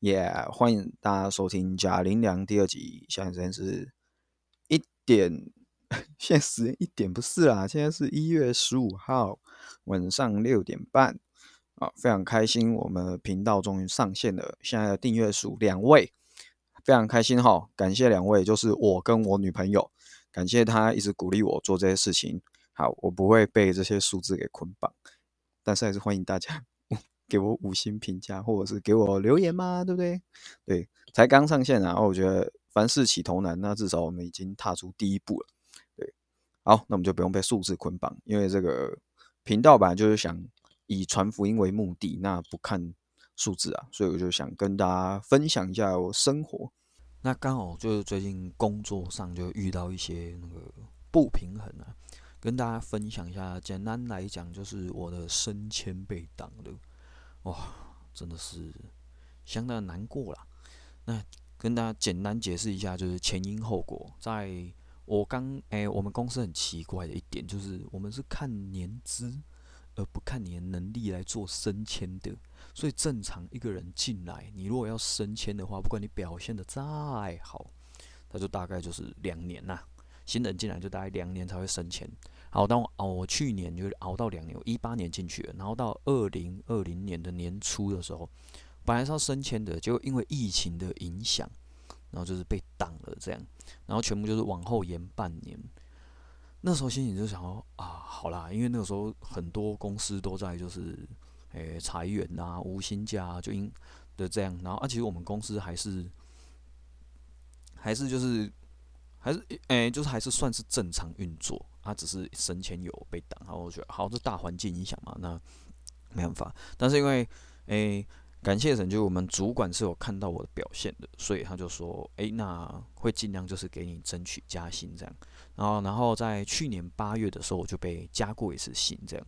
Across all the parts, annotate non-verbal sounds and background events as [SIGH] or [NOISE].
也欢迎大家收听《贾林良》第二集。现在时间是一点，[LAUGHS] 现在时一点不是啦，现在是一月十五号晚上六点半啊，非常开心，我们频道终于上线了。现在的订阅数两位，非常开心哈，感谢两位，就是我跟我女朋友，感谢她一直鼓励我做这些事情。好，我不会被这些数字给捆绑，但是还是欢迎大家。给我五星评价，或者是给我留言吗？对不对？对，才刚上线啊！我觉得凡事起头难，那至少我们已经踏出第一步了。对，好，那我们就不用被数字捆绑，因为这个频道本来就是想以传福音为目的，那不看数字啊，所以我就想跟大家分享一下我生活。那刚好就是最近工作上就遇到一些那个不平衡啊，跟大家分享一下。简单来讲，就是我的升迁被挡了。哇，真的是相当难过了。那跟大家简单解释一下，就是前因后果。在我刚哎，我们公司很奇怪的一点就是，我们是看年资而不看你的能力来做升迁的。所以正常一个人进来，你如果要升迁的话，不管你表现的再好，他就大概就是两年呐。新人进来就大概两年才会升迁。好，当我熬，我去年就熬到两年，我一八年进去了，然后到二零二零年的年初的时候，本来是要升迁的，结果因为疫情的影响，然后就是被挡了这样，然后全部就是往后延半年。那时候心里就想说啊，好啦，因为那个时候很多公司都在就是诶裁员呐、无薪假就因的这样，然后啊，其实我们公司还是还是就是还是诶，就是还是算是正常运作。他只是生前有被挡，然后我觉得好，这大环境影响嘛，那没办法。但是因为诶，感谢神，就我们主管是有看到我的表现的，所以他就说，诶，那会尽量就是给你争取加薪这样。然后，然后在去年八月的时候，我就被加过一次薪这样。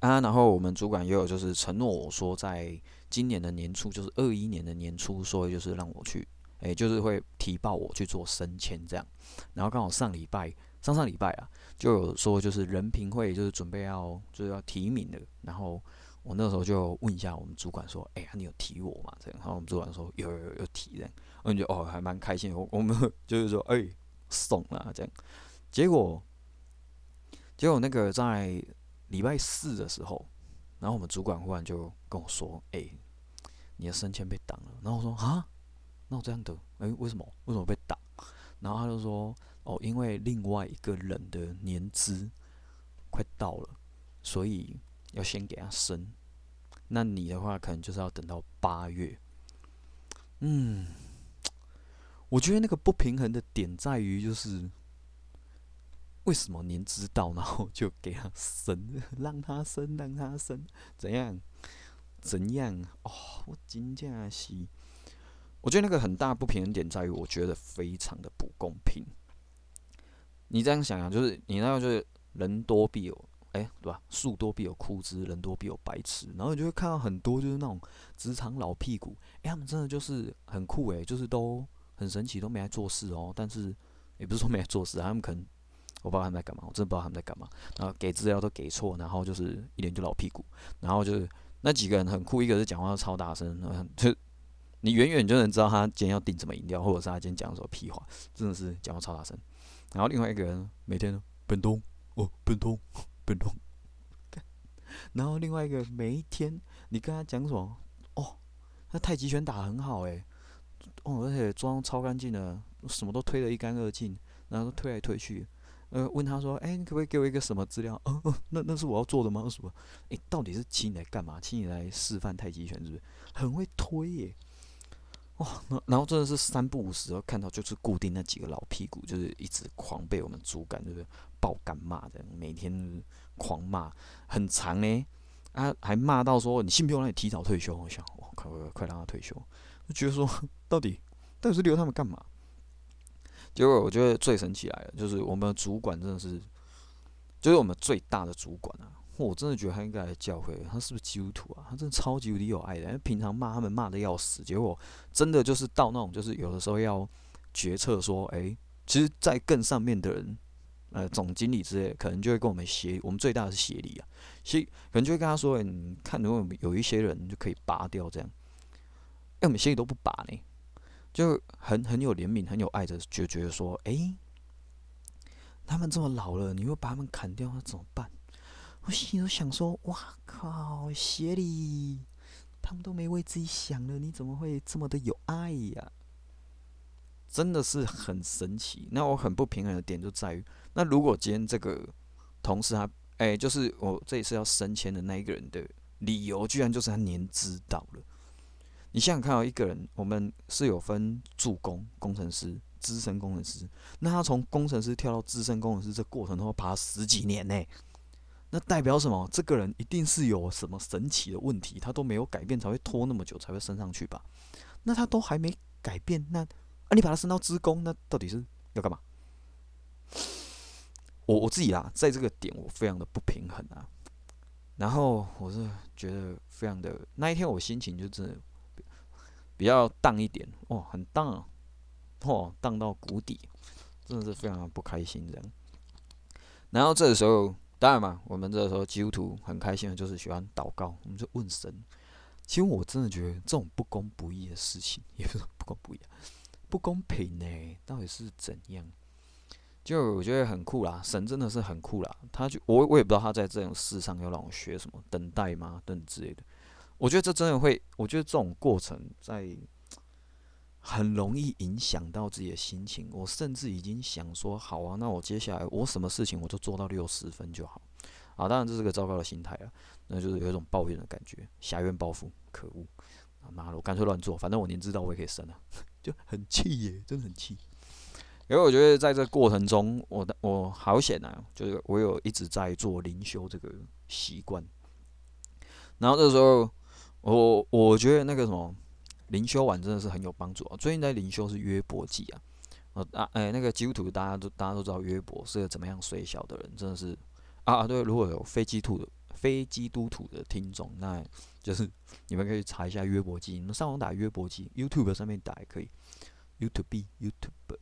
啊，然后我们主管也有就是承诺我说，在今年的年初，就是二一年的年初，所以就是让我去，诶，就是会提报我去做升迁这样。然后刚好上礼拜。上上礼拜啊，就有说就是人评会就是准备要就是要提名的，然后我那时候就问一下我们主管说，哎呀，你有提我吗？这样，然后我们主管说有有有提这样，我就哦还蛮开心，我我们就是说哎送了这样，结果结果那个在礼拜四的时候，然后我们主管忽然就跟我说，哎，你的升迁被挡了，然后我说啊，那这样的，哎为什么为什么被打？然后他就说。哦，因为另外一个人的年资快到了，所以要先给他升。那你的话，可能就是要等到八月。嗯，我觉得那个不平衡的点在于，就是为什么年资到，然后就给他升，[LAUGHS] 让他升，让他升，怎样？怎样？哦，我真正是，我觉得那个很大不平衡点在于，我觉得非常的不公平。你这样想啊，就是你那个就是人多必有，哎，对吧？树多必有枯枝，人多必有白痴。然后你就会看到很多就是那种职场老屁股，哎，他们真的就是很酷哎，就是都很神奇，都没来做事哦。但是也不是说没来做事，他们可能我不知道他们在干嘛，我真的不知道他们在干嘛。然后给资料都给错，然后就是一脸就老屁股。然后就是那几个人很酷，一个是讲话超大声，然后就你远远就能知道他今天要订什么饮料，或者是他今天讲什么屁话，真的是讲话超大声。然后另外一个人每天奔通哦奔通奔通，然后另外一个每一天你跟他讲什么哦，他太极拳打得很好诶，哦而且妆超干净的，什么都推得一干二净，然后推来推去，呃问他说哎你可不可以给我一个什么资料？哦哦那那是我要做的吗？什么？哎到底是请你来干嘛？请你来示范太极拳是不是？很会推耶。哇，那然后真的是三不五时要看到就是固定那几个老屁股，就是一直狂被我们主管就是爆干骂的，每天狂骂，很长呢，啊还骂到说你信不信我让你提早退休？我想我快快快让他退休，就觉得说到底到底是留他们干嘛？结果我觉得最神奇来了，就是我们主管真的是，就是我们最大的主管啊。我真的觉得他应该来教会，他是不是基督徒啊？他真的超级无敌有爱的，因为平常骂他们骂的要死，结果真的就是到那种就是有的时候要决策说，哎，其实，在更上面的人，呃，总经理之类，可能就会跟我们协，我们最大的是协理啊，所以可能就会跟他说，你看如果有一些人就可以拔掉这样，我们心里都不拔呢，就很很有怜悯、很有爱的，就觉得说，哎，他们这么老了，你又把他们砍掉，那怎么办？我心里都想说，哇靠，邪里，他们都没为自己想了，你怎么会这么的有爱呀？真的是很神奇。那我很不平衡的点就在于，那如果今天这个同事他，哎，就是我这一次要升迁的那一个人的理由，居然就是他年资到了。你想想看，哦，一个人，我们是有分助攻工程师、资深工程师，那他从工程师跳到资深工程师，这过程都要爬十几年呢。那代表什么？这个人一定是有什么神奇的问题，他都没有改变，才会拖那么久才会升上去吧？那他都还没改变，那啊，你把他升到资工，那到底是要干嘛？我我自己啦，在这个点我非常的不平衡啊。然后我是觉得非常的那一天，我心情就真的比较荡一点哦，很荡哦，荡到谷底，真的是非常的不开心这样。然后这个时候。当然嘛，我们这时候基督徒很开心的，就是喜欢祷告，我们就问神。其实我真的觉得这种不公不义的事情，也不是不公不义，不公平呢，到底是怎样？就我觉得很酷啦，神真的是很酷啦。他就我我也不知道他在这种事上要让我学什么，等待吗？等之类的。我觉得这真的会，我觉得这种过程在。很容易影响到自己的心情。我甚至已经想说，好啊，那我接下来我什么事情我就做到六十分就好。啊，当然这是个糟糕的心态啊，那就是有一种抱怨的感觉，狭怨报复，可恶！啊妈的，我干脆乱做，反正我年知道我也可以升啊，[LAUGHS] 就很气耶，真的很气。因为我觉得在这过程中，我的我好险啊，就是我有一直在做灵修这个习惯。然后这时候，我我觉得那个什么。灵修完真的是很有帮助啊！最近在灵修是约伯记啊，呃啊哎那个基督徒大家都大家都知道约伯是个怎么样水小的人，真的是啊对，如果有非基督的非基督徒的听众，那就是 [LAUGHS] 你们可以查一下约伯记，你们上网打约伯记，YouTube 上面打也可以，YouTube YouTube，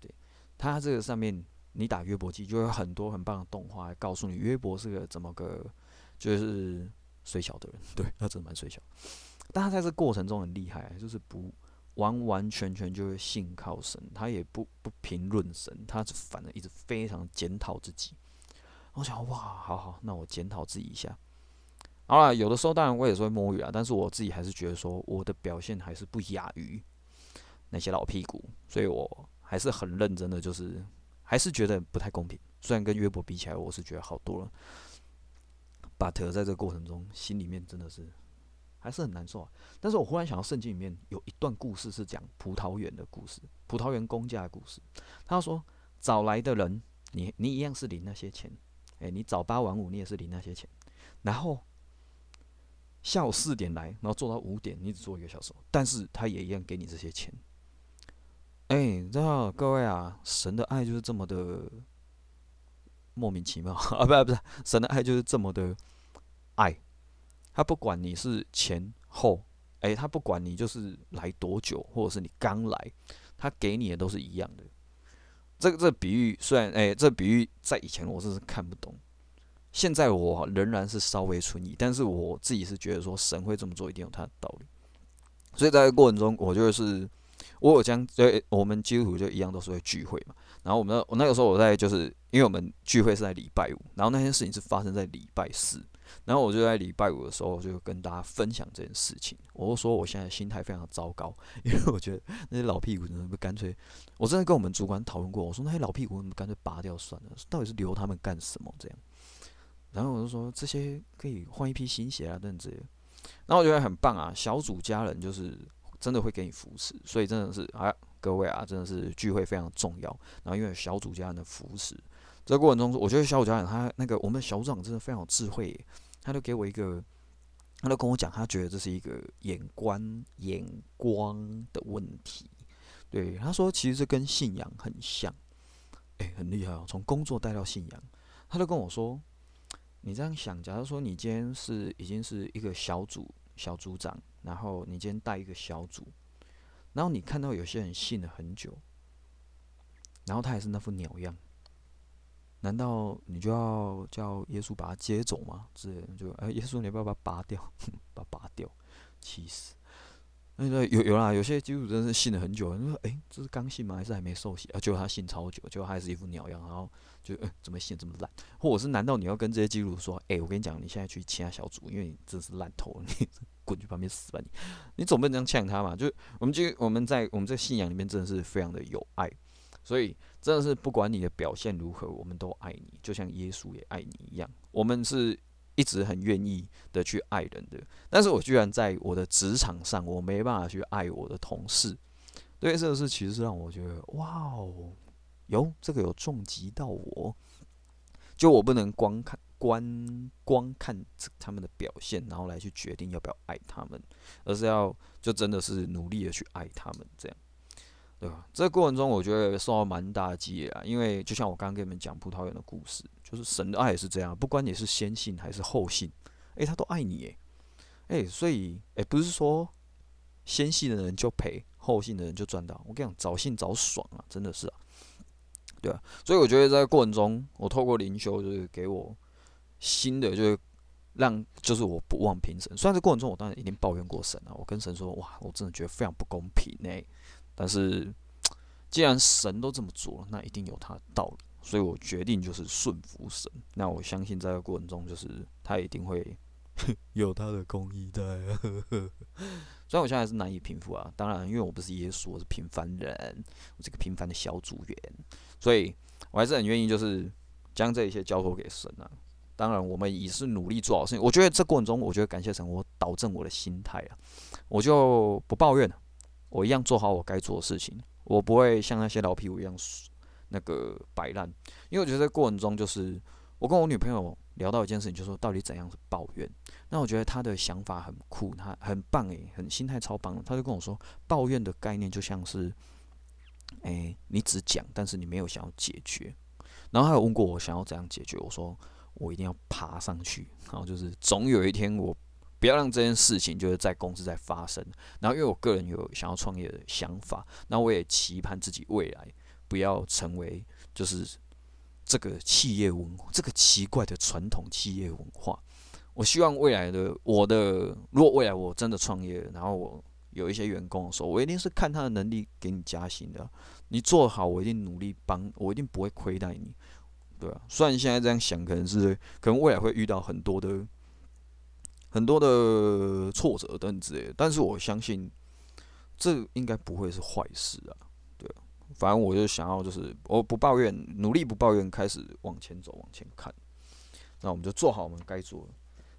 对，它这个上面你打约伯记就有很多很棒的动画，告诉你约伯是个怎么个就是水小的人，对，他真的蛮水小。但他在这过程中很厉害，就是不完完全全就会信靠神，他也不不评论神，他反而一直非常检讨自己。我想，哇，好好，那我检讨自己一下。好了，有的时候当然我也是会摸鱼啊，但是我自己还是觉得说我的表现还是不亚于那些老屁股，所以我还是很认真的，就是还是觉得不太公平。虽然跟约伯比起来，我是觉得好多了，but 在这过程中，心里面真的是。还是很难受啊！但是我忽然想到，圣经里面有一段故事是讲葡萄园的故事，葡萄园公家的故事。他说：“早来的人，你你一样是领那些钱，哎，你早八晚五，你也是领那些钱。然后下午四点来，然后做到五点，你只做一个小时，但是他也一样给你这些钱。哎，知道各位啊，神的爱就是这么的莫名其妙 [LAUGHS] 啊！不不是，神的爱就是这么的爱。”他不管你是前后，哎，他不管你就是来多久，或者是你刚来，他给你的都是一样的。这个这比喻虽然，哎，这比喻在以前我真是看不懂，现在我仍然是稍微存疑，但是我自己是觉得说神会这么做一定有他的道理。所以在过程中，我就是我有将，对，我们基督徒就一样都是会聚会嘛。然后我们我那个时候我在就是，因为我们聚会是在礼拜五，然后那件事情是发生在礼拜四。然后我就在礼拜五的时候就跟大家分享这件事情，我就说我现在心态非常糟糕，因为我觉得那些老屁股真的不干脆，我真的跟我们主管讨论过，我说那些老屁股，我们干脆拔掉算了，到底是留他们干什么这样？然后我就说这些可以换一批新鞋啊等等。然后我觉得很棒啊，小组家人就是真的会给你扶持，所以真的是啊各位啊，真的是聚会非常重要。然后因为小组家人的扶持。这过程中，我觉得小组家长他那个我们小组长真的非常有智慧，他就给我一个，他就跟我讲，他觉得这是一个眼光眼光的问题。对，他说其实这跟信仰很像，哎，很厉害哦，从工作带到信仰。他就跟我说，你这样想，假如说你今天是已经是一个小组小组长，然后你今天带一个小组，然后你看到有些人信了很久，然后他还是那副鸟样。难道你就要叫耶稣把他接走吗？之类的，就哎，耶稣你要不要把他拔掉？[LAUGHS] 把他拔掉，气死！那个有有啦，有些基督徒真是信了很久，你说哎，这是刚信吗？还是还没受洗啊？结果他信超久，结果还是一副鸟样，然后就哎，怎么信这么烂？或者是难道你要跟这些基督徒说，哎，我跟你讲，你现在去其他小组，因为你真是烂透了，你滚去旁边死吧你！你总不能这样呛他嘛？就我们就我们在我们这信仰里面真的是非常的有爱，所以真的是不管你的表现如何，我们都爱你，就像耶稣也爱你一样，我们是。一直很愿意的去爱人的，但是我居然在我的职场上，我没办法去爱我的同事。对，这个事其实是让我觉得，哇哦，有这个有重击到我。就我不能光看观光看他们的表现，然后来去决定要不要爱他们，而是要就真的是努力的去爱他们，这样，对吧？这个过程中，我觉得受到蛮大的激励啊，因为就像我刚刚跟你们讲葡萄园的故事。就是神的爱也是这样，不管你是先信还是后信，诶，他都爱你，诶，诶，所以，诶，不是说先信的人就赔，后信的人就赚到。我跟你讲，早信早爽啊，真的是啊，对啊。所以我觉得在过程中，我透过灵修，就是给我新的，就是让，就是我不忘平神。虽然这过程中，我当然一定抱怨过神啊，我跟神说，哇，我真的觉得非常不公平呢。但是，既然神都这么做了，那一定有他的道理。所以我决定就是顺服神。那我相信在这个过程中，就是他一定会 [LAUGHS] 有他的公义在。[LAUGHS] 虽然我现在是难以平复啊，当然，因为我不是耶稣，我是平凡人，我是个平凡的小组员，所以我还是很愿意就是将这一切交托给神啊。当然，我们也是努力做好事情。我觉得这过程中，我觉得感谢神，我导正我的心态啊，我就不抱怨了，我一样做好我该做的事情，我不会像那些老屁股一样。那个摆烂，因为我觉得在过程中，就是我跟我女朋友聊到一件事情，就说到底怎样是抱怨。那我觉得她的想法很酷，她很棒诶，很心态超棒。她就跟我说，抱怨的概念就像是，诶，你只讲，但是你没有想要解决。然后她有问过我想要怎样解决，我说我一定要爬上去，然后就是总有一天我不要让这件事情就是在公司在发生。然后因为我个人有想要创业的想法，那我也期盼自己未来。不要成为就是这个企业文这个奇怪的传统企业文化。我希望未来的我的，如果未来我真的创业，然后我有一些员工的时候，我一定是看他的能力给你加薪的。你做好，我一定努力帮，我一定不会亏待你，对啊。虽然现在这样想，可能是可能未来会遇到很多的很多的挫折等等之类，但是我相信这应该不会是坏事啊。对反正我就想要，就是我不抱怨，努力不抱怨，开始往前走，往前看。那我们就做好我们该做的。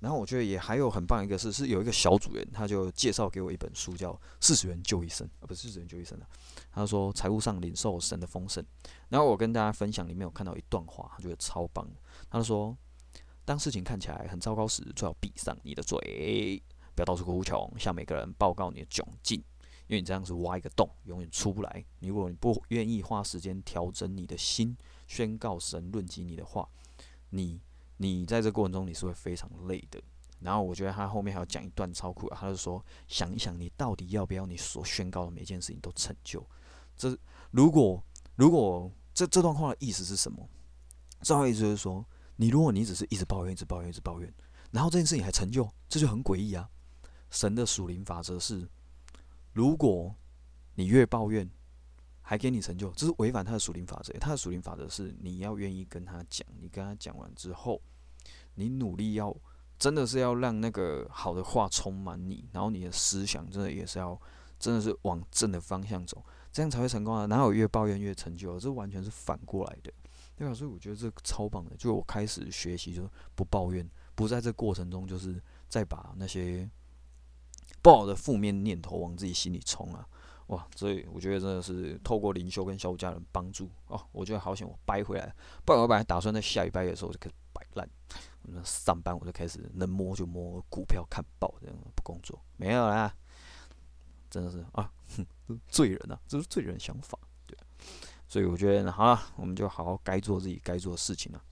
然后我觉得也还有很棒一个事，是有一个小组员，他就介绍给我一本书，叫《四十元救一生》啊，不是四十元救一生啊。他说财务上领受神的丰盛。然后我跟大家分享，里面有看到一段话，他觉得超棒。他说，当事情看起来很糟糕时，最好闭上你的嘴，不要到处哭穷，向每个人报告你的窘境。因为你这样子挖一个洞，永远出不来。如果你不愿意花时间调整你的心，宣告神论及你的话，你你在这过程中你是会非常累的。然后我觉得他后面还要讲一段超酷，他就说：想一想，你到底要不要你所宣告的每件事情都成就？这如果如果这这段话的意思是什么？这段意思就是说，你如果你只是一直抱怨，一直抱怨，一直抱怨，然后这件事情还成就，这就很诡异啊！神的属灵法则是。如果你越抱怨，还给你成就，这是违反他的属灵法则。他的属灵法则是你要愿意跟他讲，你跟他讲完之后，你努力要真的是要让那个好的话充满你，然后你的思想真的也是要真的是往正的方向走，这样才会成功啊！哪有越抱怨越成就？这完全是反过来的，对吧？所以我觉得这超棒的，就我开始学习，就不抱怨，不在这过程中就是再把那些。不好的负面念头往自己心里冲啊！哇，所以我觉得真的是透过灵修跟小五家人帮助哦，我觉得好险我掰回来了，不然我本来打算在下一拜的时候就开始摆烂，那上班我就开始能摸就摸股票看报这样不工作没有啦，真的是啊，哼罪人啊，这是罪人想法，对，所以我觉得好了，我们就好好该做自己该做的事情了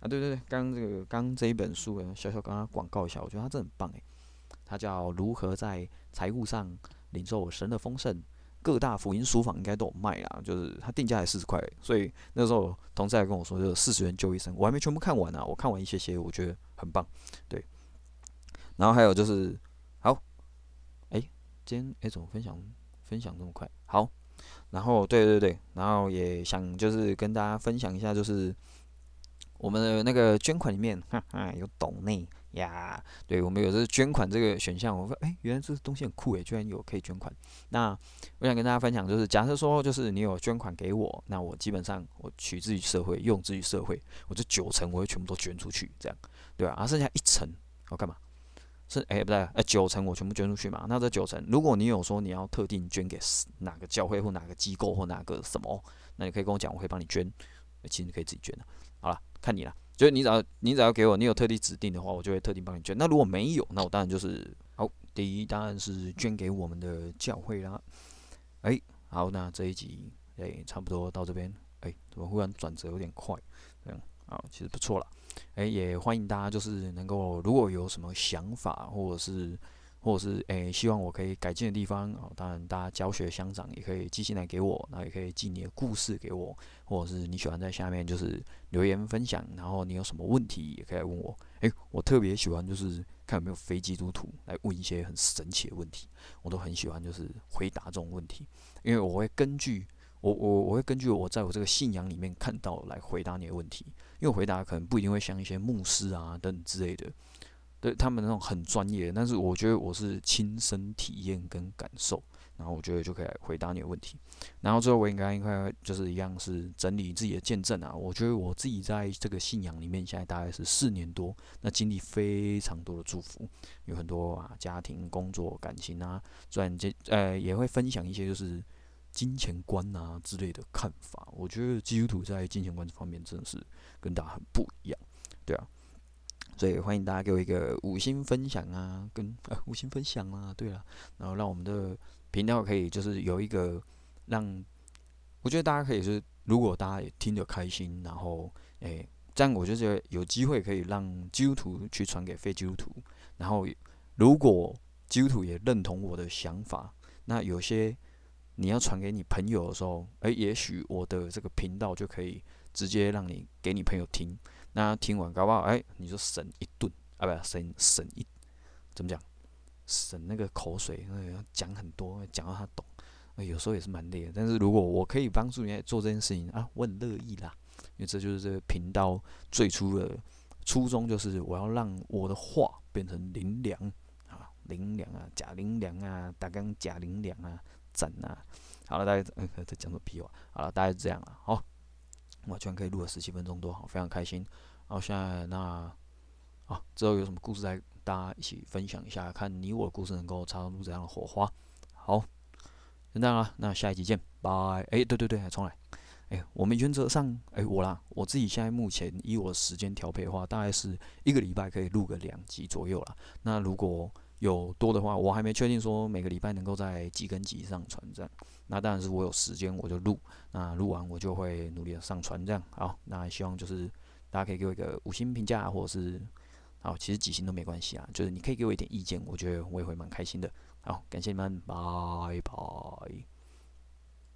啊！对对对，刚这个刚这一本书小小刚刚广告一下，我觉得它真的很棒诶。它叫如何在财务上领受神的丰盛，各大福音书坊应该都有卖啊，就是它定价才四十块，所以那时候同事还跟我说，就是四十元救一生，我还没全部看完呢，我看完一些些，我觉得很棒，对。然后还有就是，好，哎，今天哎怎么分享分享这么快？好，然后对对对，然后也想就是跟大家分享一下，就是我们的那个捐款里面，哈哈，有懂内呀，对我们有这个捐款这个选项，我说哎，原来这个东西很酷诶，居然有可以捐款。那我想跟大家分享，就是假设说就是你有捐款给我，那我基本上我取之于社会，用之于社会，我这九成我会全部都捐出去，这样对吧？然后剩下一成我干嘛？是哎不对，呃九成我全部捐出去嘛。那这九成，如果你有说你要特定捐给哪个教会或哪个机构或哪个什么，那你可以跟我讲，我可以帮你捐。其实你可以自己捐的。好了，看你了。就是你只要你只要给我，你有特地指定的话，我就会特地帮你捐。那如果没有，那我当然就是好。第一当然是捐给我们的教会啦。哎，好，那这一集哎差不多到这边。哎，怎么忽然转折有点快？这样好，其实不错了。哎，也欢迎大家，就是能够如果有什么想法，或者是或者是诶，希望我可以改进的地方哦。当然，大家教学相长也可以寄信来给我，那也可以寄你的故事给我，或者是你喜欢在下面就是留言分享，然后你有什么问题也可以来问我。诶，我特别喜欢就是看有没有非基督徒来问一些很神奇的问题，我都很喜欢就是回答这种问题，因为我会根据。我我我会根据我在我这个信仰里面看到来回答你的问题，因为回答可能不一定会像一些牧师啊等之类的，对他们那种很专业，但是我觉得我是亲身体验跟感受，然后我觉得就可以回答你的问题。然后最后我应该应该就是一样是整理自己的见证啊，我觉得我自己在这个信仰里面现在大概是四年多，那经历非常多的祝福，有很多啊家庭、工作、感情啊，虽然这呃也会分享一些就是。金钱观啊之类的看法，我觉得基督徒在金钱观这方面真的是跟大家很不一样，对啊，所以欢迎大家给我一个五星分享啊，跟呃五星分享啊，对了，然后让我们的频道可以就是有一个让，我觉得大家可以是，如果大家也听得开心，然后诶，这样我就觉得有机会可以让基督徒去传给非基督徒，然后如果基督徒也认同我的想法，那有些。你要传给你朋友的时候，诶，也许我的这个频道就可以直接让你给你朋友听。那听完搞不好，诶，你就省一顿啊，不，省省一怎么讲？省那个口水，讲很多，讲到他懂。有时候也是蛮累的。但是如果我可以帮助你做这件事情啊，我很乐意啦。因为这就是这个频道最初的初衷，就是我要让我的话变成灵粮啊，灵粮啊，假灵粮啊，打刚假灵粮啊。赞呐！好了，大家嗯，在讲什么屁话？好了，大概是这样了。好，我居然可以录了十七分钟多，好，非常开心。然后现在那啊，之后有什么故事来大家一起分享一下，看你我的故事能够擦出怎样的火花。好，就这样啦，那下一集见，拜。哎，对对对，重来。哎，我们原则上，哎，我啦，我自己现在目前以我时间调配的话，大概是一个礼拜可以录个两集左右了。那如果有多的话，我还没确定说每个礼拜能够在几根几上传这样。那当然是我有时间我就录，那录完我就会努力的上传这样。好，那希望就是大家可以给我一个五星评价，或者是好，其实几星都没关系啊，就是你可以给我一点意见，我觉得我也会蛮开心的。好，感谢你们，拜拜。